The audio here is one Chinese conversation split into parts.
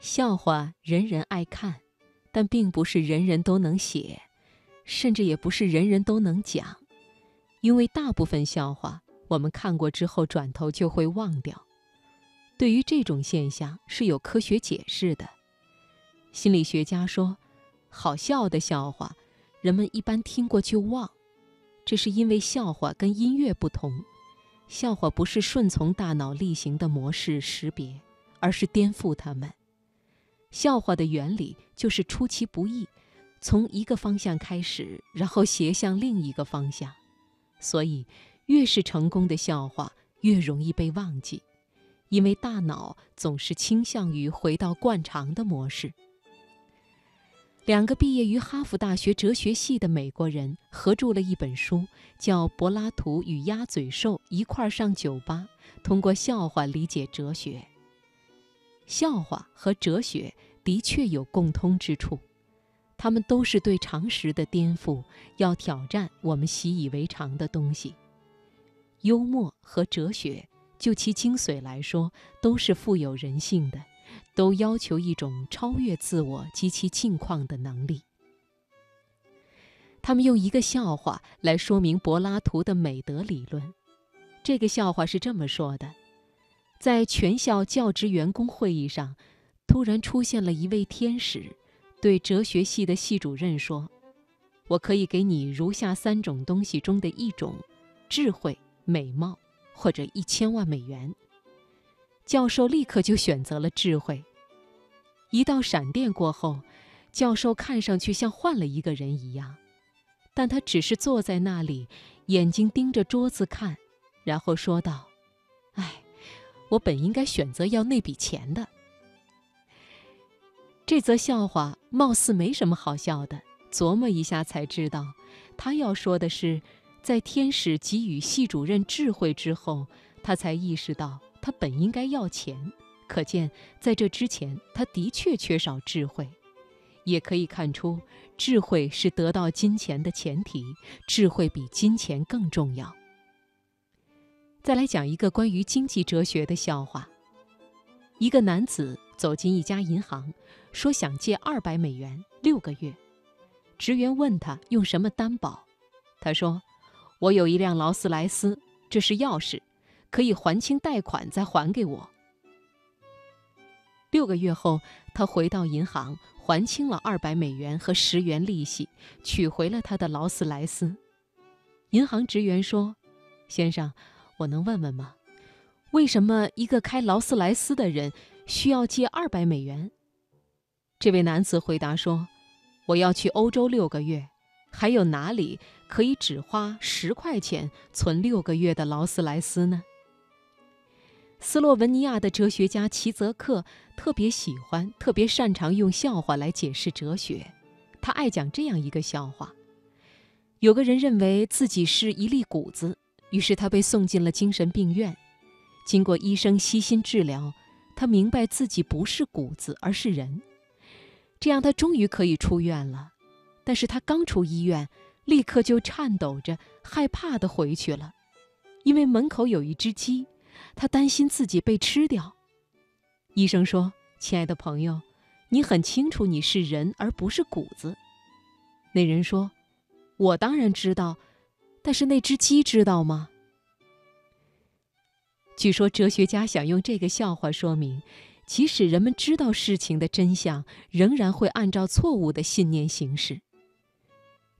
笑话人人爱看，但并不是人人都能写，甚至也不是人人都能讲，因为大部分笑话我们看过之后转头就会忘掉。对于这种现象是有科学解释的。心理学家说，好笑的笑话，人们一般听过就忘，这是因为笑话跟音乐不同，笑话不是顺从大脑例行的模式识别，而是颠覆它们。笑话的原理就是出其不意，从一个方向开始，然后斜向另一个方向。所以，越是成功的笑话，越容易被忘记，因为大脑总是倾向于回到惯常的模式。两个毕业于哈佛大学哲学系的美国人合著了一本书，叫《柏拉图与鸭嘴兽一块上酒吧》，通过笑话理解哲学。笑话和哲学的确有共通之处，他们都是对常识的颠覆，要挑战我们习以为常的东西。幽默和哲学，就其精髓来说，都是富有人性的，都要求一种超越自我及其境况的能力。他们用一个笑话来说明柏拉图的美德理论。这个笑话是这么说的。在全校教职员工会议上，突然出现了一位天使，对哲学系的系主任说：“我可以给你如下三种东西中的一种：智慧、美貌，或者一千万美元。”教授立刻就选择了智慧。一道闪电过后，教授看上去像换了一个人一样，但他只是坐在那里，眼睛盯着桌子看，然后说道：“哎。”我本应该选择要那笔钱的。这则笑话貌似没什么好笑的，琢磨一下才知道，他要说的是，在天使给予系主任智慧之后，他才意识到他本应该要钱。可见，在这之前，他的确缺少智慧。也可以看出，智慧是得到金钱的前提，智慧比金钱更重要。再来讲一个关于经济哲学的笑话。一个男子走进一家银行，说想借二百美元六个月。职员问他用什么担保，他说：“我有一辆劳斯莱斯，这是钥匙，可以还清贷款再还给我。”六个月后，他回到银行，还清了二百美元和十元利息，取回了他的劳斯莱斯。银行职员说：“先生。”我能问问吗？为什么一个开劳斯莱斯的人需要借二百美元？这位男子回答说：“我要去欧洲六个月，还有哪里可以只花十块钱存六个月的劳斯莱斯呢？”斯洛文尼亚的哲学家齐泽克特别喜欢、特别擅长用笑话来解释哲学。他爱讲这样一个笑话：有个人认为自己是一粒谷子。于是他被送进了精神病院，经过医生悉心治疗，他明白自己不是谷子，而是人。这样他终于可以出院了。但是他刚出医院，立刻就颤抖着、害怕地回去了，因为门口有一只鸡，他担心自己被吃掉。医生说：“亲爱的朋友，你很清楚你是人而不是谷子。”那人说：“我当然知道。”但是那只鸡知道吗？据说哲学家想用这个笑话说明，即使人们知道事情的真相，仍然会按照错误的信念行事。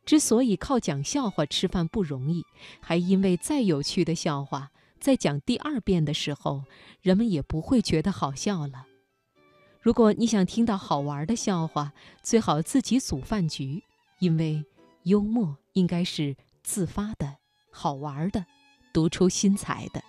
之所以靠讲笑话吃饭不容易，还因为再有趣的笑话，在讲第二遍的时候，人们也不会觉得好笑了。如果你想听到好玩的笑话，最好自己组饭局，因为幽默应该是。自发的、好玩的、独出心裁的。